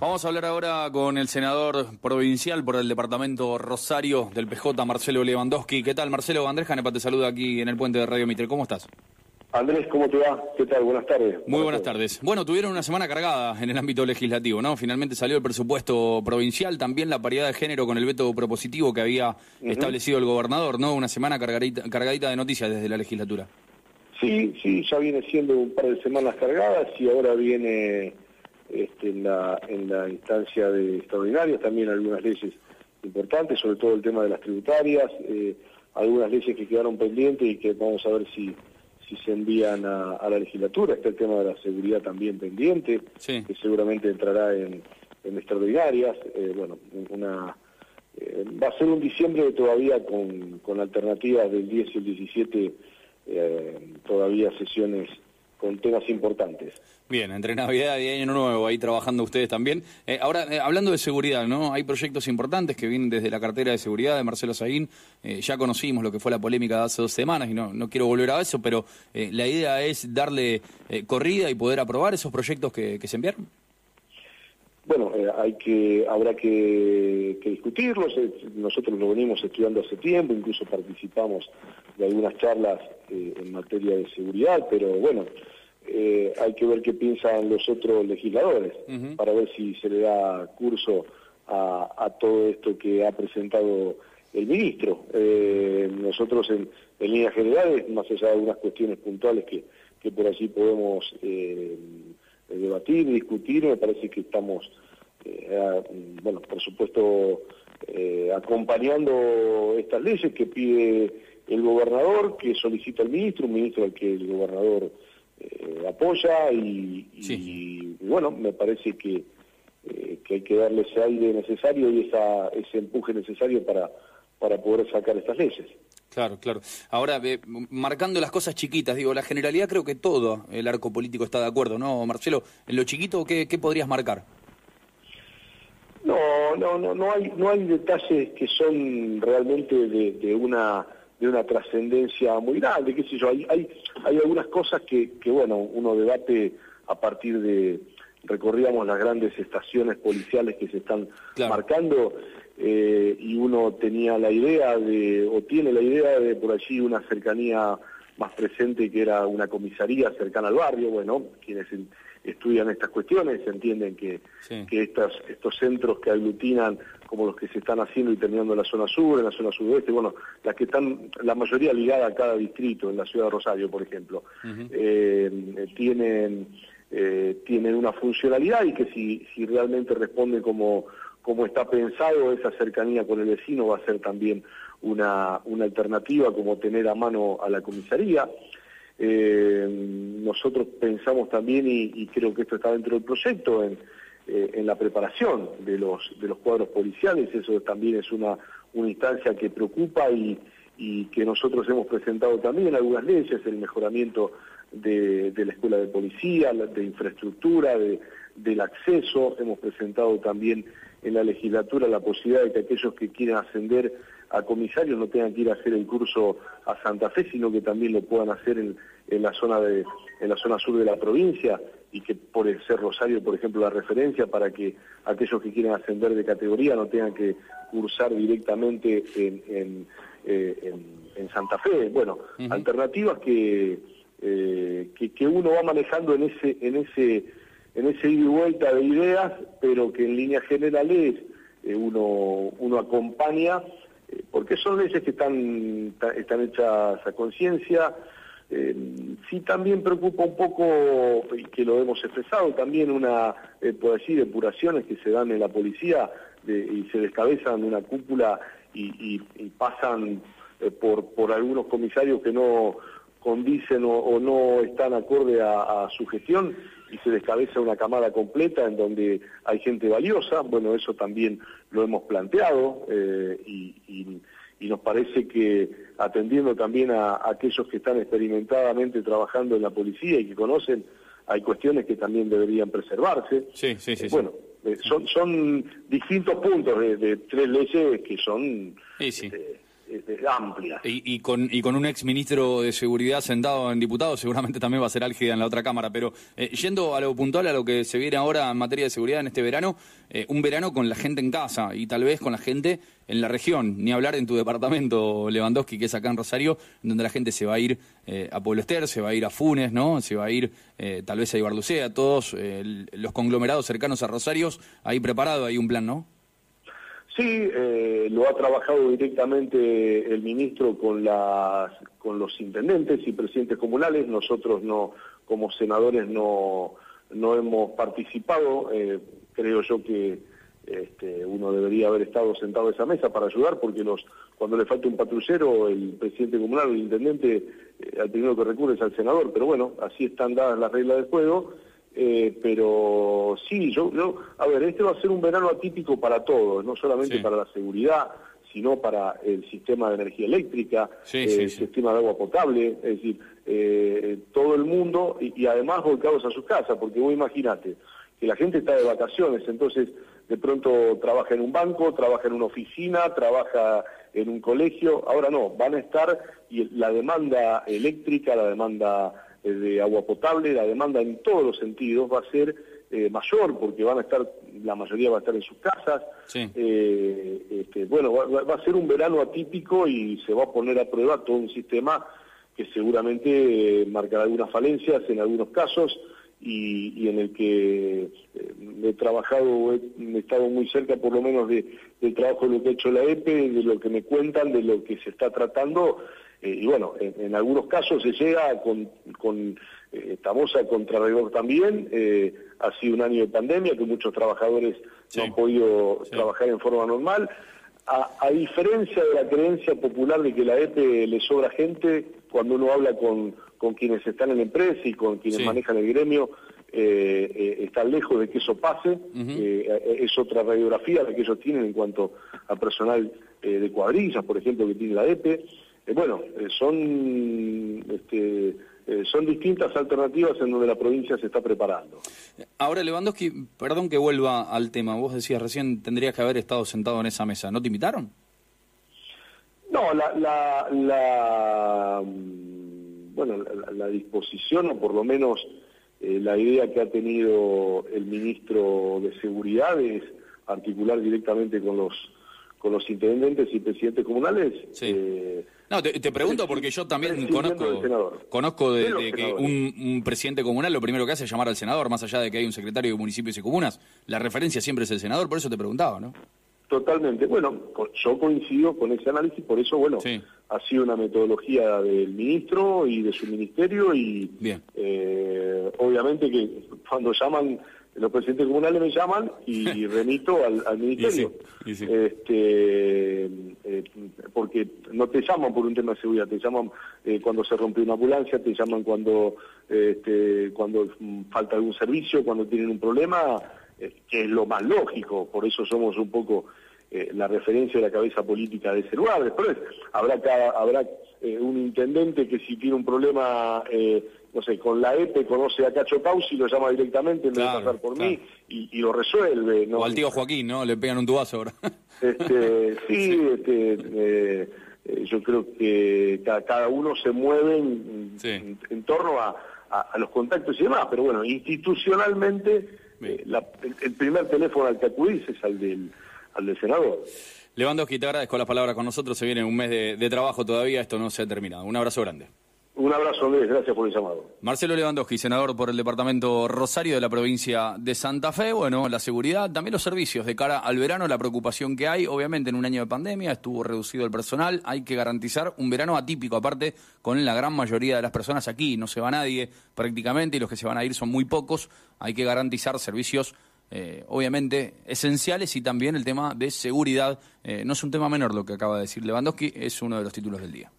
Vamos a hablar ahora con el senador provincial por el departamento Rosario del PJ, Marcelo Lewandowski. ¿Qué tal, Marcelo? Andrés Janepa te saluda aquí en el puente de Radio Mitre. ¿Cómo estás? Andrés, ¿cómo te va? ¿Qué tal? Buenas tardes. Muy buenas tardes. Bueno, tuvieron una semana cargada en el ámbito legislativo, ¿no? Finalmente salió el presupuesto provincial, también la paridad de género con el veto propositivo que había establecido el gobernador, ¿no? Una semana cargadita, cargadita de noticias desde la legislatura. Sí, sí, ya viene siendo un par de semanas cargadas y ahora viene este, en, la, en la instancia de extraordinarias, también algunas leyes importantes, sobre todo el tema de las tributarias, eh, algunas leyes que quedaron pendientes y que vamos a ver si, si se envían a, la legislatura. Está el tema de la seguridad también pendiente, que seguramente entrará en, en extraordinarias. Eh, bueno, una, eh, va a ser un diciembre todavía con, con alternativas del 10 y el 17, todavía sesiones con temas importantes. Bien, entre Navidad y Año Nuevo, ahí trabajando ustedes también. Eh, ahora, eh, hablando de seguridad, ¿no? Hay proyectos importantes que vienen desde la cartera de seguridad de Marcelo Saguín. Eh, ya conocimos lo que fue la polémica de hace dos semanas y no, no quiero volver a eso, pero la idea es darle corrida y poder aprobar esos proyectos que, se enviaron. Bueno, hay que, habrá que, que, discutirlos. Nosotros lo venimos estudiando hace tiempo, incluso participamos de algunas charlas en materia de seguridad, pero bueno, eh, hay que ver qué piensan los otros legisladores para ver si se le da curso a, todo esto que ha presentado el ministro. Eh, nosotros en, líneas generales, más allá de algunas cuestiones puntuales que, por allí podemos eh, debatir, discutir, me parece que estamos, bueno, por supuesto, acompañando estas leyes que pide el gobernador, que solicita el ministro, un ministro al que el gobernador eh, apoya y, bueno, me parece que, eh, que hay que darle ese aire necesario y esa, ese empuje necesario para, para poder sacar estas leyes. Claro, claro. Ahora, marcando las cosas chiquitas, digo, la generalidad creo que todo el arco político está de acuerdo, ¿no, Marcelo? En lo chiquito, ¿qué, qué podrías marcar? No, no, no, no hay, no hay detalles que son realmente de una de una trascendencia muy grande, qué sé yo, hay, hay, hay algunas cosas que, que, bueno, uno debate a partir de, recorríamos las grandes estaciones policiales que se están marcando eh, y uno tenía la idea de, o tiene la idea de por allí una cercanía más presente que era una comisaría cercana al barrio, bueno, quienes estudian estas cuestiones entienden que, que estas, estos centros que aglutinan como los que se están haciendo y terminando en la zona sur, en la zona sudoeste, bueno, las que están, la mayoría ligada a cada distrito, en la ciudad de Rosario, por ejemplo, eh, tienen, eh, tienen una funcionalidad y que si, si realmente responde como, como está pensado, esa cercanía con el vecino va a ser también una, una alternativa como tener a mano a la comisaría. Eh, nosotros pensamos también, y, creo que esto está dentro del proyecto, en, eh, en la preparación de los, de los cuadros policiales, eso también es una, una instancia que preocupa y, y que nosotros hemos presentado también algunas leyes, el mejoramiento de, de la escuela de policía, de infraestructura, de, del acceso, hemos presentado también en la legislatura la posibilidad de que aquellos que quieran ascender a comisarios no tengan que ir a hacer el curso a Santa Fe, sino que también lo puedan hacer en, en la zona de, en la zona sur de la provincia y que por ser Rosario, por ejemplo, la referencia para que aquellos que quieren ascender de categoría no tengan que cursar directamente en, en, eh, Santa Fe. Bueno, alternativas que, eh, que, que, uno va manejando en ese, en ese, en ese ida y vuelta de ideas, pero que en líneas generales eh, uno, uno acompaña, porque son leyes que están, están hechas a conciencia, eh, sí también preocupa un poco, y que lo hemos expresado, también una, eh, por así, depuraciones que se dan en la policía y se descabezan una cúpula y, pasan eh, por, por algunos comisarios que no condicen o, no están acorde a, su gestión y se descabeza una camada completa en donde hay gente valiosa. Bueno, eso también lo hemos planteado eh, y y nos parece que atendiendo también a, aquellos que están experimentadamente trabajando en la policía y que conocen, hay cuestiones que también deberían preservarse. Sí, sí, sí. bueno, eh, son, son distintos puntos de, tres leyes que son este, amplia. Y, con, y con un ex ministro de Seguridad sentado en diputados, seguramente también va a ser álgida en la otra Cámara. Pero eh, yendo a lo puntual, a lo que se viene ahora en materia de seguridad en este verano, eh, un verano con la gente en casa y tal vez con la gente en la región. Ni hablar en tu departamento, Lewandowski, que es acá en Rosario, donde la gente se va a ir eh, a Pueblo Ester, se va a ir a Funes, ¿no? Se va a ir tal vez a Ibarlucea, todos los conglomerados cercanos a Rosario, ahí preparado, hay un plan, ¿no? Sí, eh, lo ha trabajado directamente el ministro con, los intendentes y presidentes comunales. Nosotros no, como senadores no, no hemos participado. Eh, creo yo que este, uno debería haber estado sentado a esa mesa para ayudar, porque cuando le falta un patrullero, el presidente comunal o el intendente, eh, al primero que recurre es al senador. Pero bueno, así están dadas las reglas del juego eh, pero sí, yo, yo, a ver, este va a ser un verano atípico para todos, no solamente para la seguridad, sino para el sistema de energía eléctrica, el sistema de agua potable, es decir, eh, todo el mundo y, además volcados a sus casas, porque vos imaginate que la gente está de vacaciones, entonces de pronto trabaja en un banco, trabaja en una oficina, trabaja en un colegio, ahora no, van a estar y la demanda eléctrica, la demanda eh, de agua potable, la demanda en todos los sentidos va a ser eh, mayor porque van a estar, la mayoría va a estar en sus casas. Eh, este, bueno, va, a ser un verano atípico y se va a poner a prueba todo un sistema que seguramente marcará algunas falencias en algunos casos y, en el que he trabajado, he, estado muy cerca por lo menos de, del trabajo de lo que ha hecho la EPE, de lo que me cuentan, de lo que se está tratando eh, y bueno, en, algunos casos se llega con, con eh, Tamosa contrarregor también, eh, ha sido un año de pandemia que muchos trabajadores no han podido trabajar en forma normal. A, diferencia de la creencia popular de que la EPE le sobra gente, cuando uno habla con, con quienes están en la empresa y con quienes manejan el gremio, eh, está lejos de que eso pase, es otra radiografía la que ellos tienen en cuanto a personal de cuadrillas, por ejemplo, que tiene la EPE. Eh, bueno, eh, son, este, eh, son distintas alternativas en donde la provincia se está preparando. Ahora, Lewandowski, perdón que vuelva al tema. Vos decías recién tendrías que haber estado sentado en esa mesa. ¿No te invitaron? No, la, la, la bueno, la, disposición, o por lo menos la idea que ha tenido el ministro de Seguridad es articular directamente con los con los intendentes y presidentes comunales. Sí. No, te, pregunto porque yo también conozco, conozco de, que un, presidente comunal lo primero que hace es llamar al senador, más allá de que hay un secretario de municipios y comunas. La referencia siempre es el senador, por eso te preguntaba, ¿no? Totalmente. Bueno, yo coincido con ese análisis, por eso, bueno, ha sido una metodología del ministro y de su ministerio y eh, obviamente que cuando llaman los presidentes comunales me llaman y remito al, ministerio. Este, eh, porque no te llaman por un tema de seguridad, te llaman eh, cuando se rompe una ambulancia, te llaman cuando, este, cuando falta algún servicio, cuando tienen un problema, eh, que es lo más lógico, por eso somos un poco la referencia de la cabeza política de ese lugar. Después habrá, cada, habrá un intendente que si tiene un problema no sé, con la EPE conoce a Cacho Pausi, lo llama directamente en vez de pasar por mí y, lo resuelve. ¿no? O al tío Joaquín, ¿no? Le pegan un tubazo ahora. Este, sí, este, eh, eh, yo creo que cada, uno se mueve en, torno a, los contactos y demás, pero bueno, institucionalmente eh, el, primer teléfono al que acudís es al del, al del senador. Lewandowski, te agradezco las palabras con nosotros, se viene un mes de trabajo todavía, esto no se ha terminado. Un abrazo grande. Un abrazo, Andrés. Gracias por el llamado. Marcelo Lewandowski, senador por el departamento Rosario de la provincia de Santa Fe. Bueno, la seguridad, también los servicios de cara al verano, la preocupación que hay. Obviamente, en un año de pandemia estuvo reducido el personal. Hay que garantizar un verano atípico, aparte, con la gran mayoría de las personas aquí. No se va nadie prácticamente y los que se van a ir son muy pocos. Hay que garantizar servicios. Eh, obviamente esenciales y también el tema de seguridad. Eh, no es un tema menor lo que acaba de decir Lewandowski, es uno de los títulos del día.